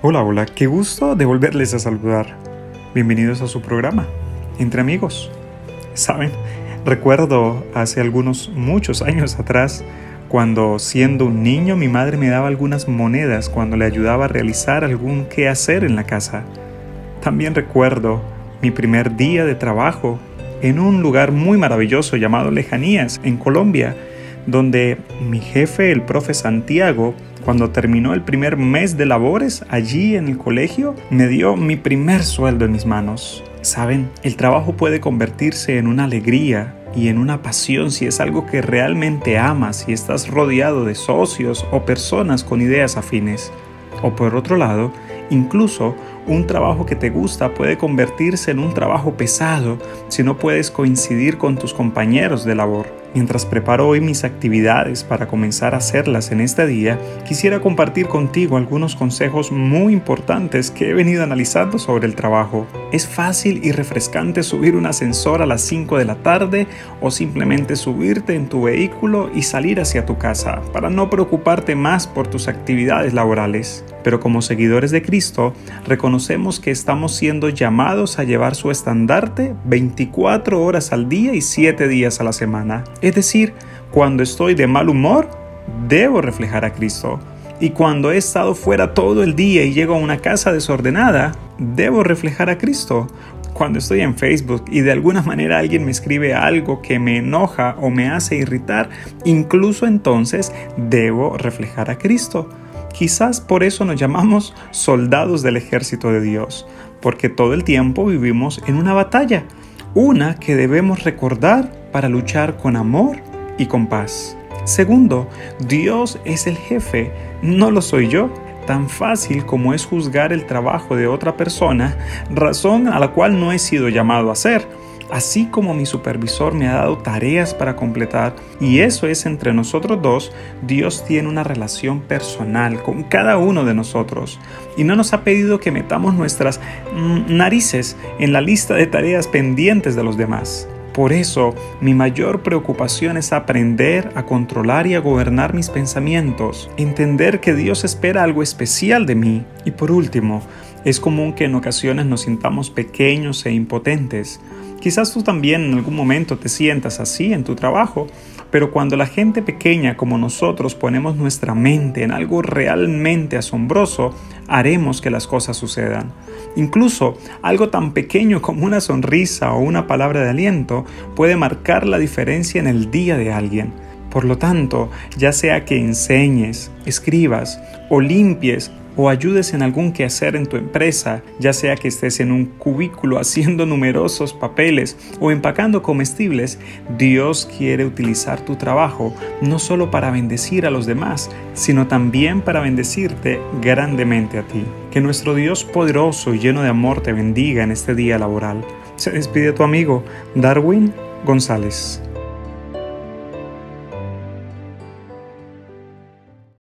Hola, hola, qué gusto de volverles a saludar. Bienvenidos a su programa, Entre Amigos. Saben, recuerdo hace algunos muchos años atrás, cuando siendo un niño mi madre me daba algunas monedas cuando le ayudaba a realizar algún quehacer en la casa. También recuerdo mi primer día de trabajo en un lugar muy maravilloso llamado Lejanías, en Colombia, donde mi jefe, el profe Santiago, cuando terminó el primer mes de labores allí en el colegio, me dio mi primer sueldo en mis manos. Saben, el trabajo puede convertirse en una alegría y en una pasión si es algo que realmente amas y estás rodeado de socios o personas con ideas afines. O por otro lado, incluso un trabajo que te gusta puede convertirse en un trabajo pesado si no puedes coincidir con tus compañeros de labor. Mientras preparo hoy mis actividades para comenzar a hacerlas en este día, quisiera compartir contigo algunos consejos muy importantes que he venido analizando sobre el trabajo. Es fácil y refrescante subir un ascensor a las 5 de la tarde o simplemente subirte en tu vehículo y salir hacia tu casa para no preocuparte más por tus actividades laborales. Pero como seguidores de Cristo, reconocemos que estamos siendo llamados a llevar su estandarte 24 horas al día y 7 días a la semana. Es decir, cuando estoy de mal humor, debo reflejar a Cristo. Y cuando he estado fuera todo el día y llego a una casa desordenada, debo reflejar a Cristo. Cuando estoy en Facebook y de alguna manera alguien me escribe algo que me enoja o me hace irritar, incluso entonces debo reflejar a Cristo. Quizás por eso nos llamamos soldados del ejército de Dios, porque todo el tiempo vivimos en una batalla, una que debemos recordar para luchar con amor y con paz. Segundo, Dios es el jefe, no lo soy yo. Tan fácil como es juzgar el trabajo de otra persona, razón a la cual no he sido llamado a hacer así como mi supervisor me ha dado tareas para completar, y eso es entre nosotros dos, Dios tiene una relación personal con cada uno de nosotros y no nos ha pedido que metamos nuestras mm, narices en la lista de tareas pendientes de los demás. Por eso, mi mayor preocupación es aprender a controlar y a gobernar mis pensamientos, entender que Dios espera algo especial de mí. Y por último, es común que en ocasiones nos sintamos pequeños e impotentes. Quizás tú también en algún momento te sientas así en tu trabajo, pero cuando la gente pequeña como nosotros ponemos nuestra mente en algo realmente asombroso, haremos que las cosas sucedan. Incluso algo tan pequeño como una sonrisa o una palabra de aliento puede marcar la diferencia en el día de alguien. Por lo tanto, ya sea que enseñes, escribas o limpies o ayudes en algún quehacer en tu empresa, ya sea que estés en un cubículo haciendo numerosos papeles o empacando comestibles, Dios quiere utilizar tu trabajo no solo para bendecir a los demás, sino también para bendecirte grandemente a ti. Que nuestro Dios poderoso y lleno de amor te bendiga en este día laboral. Se despide tu amigo Darwin González.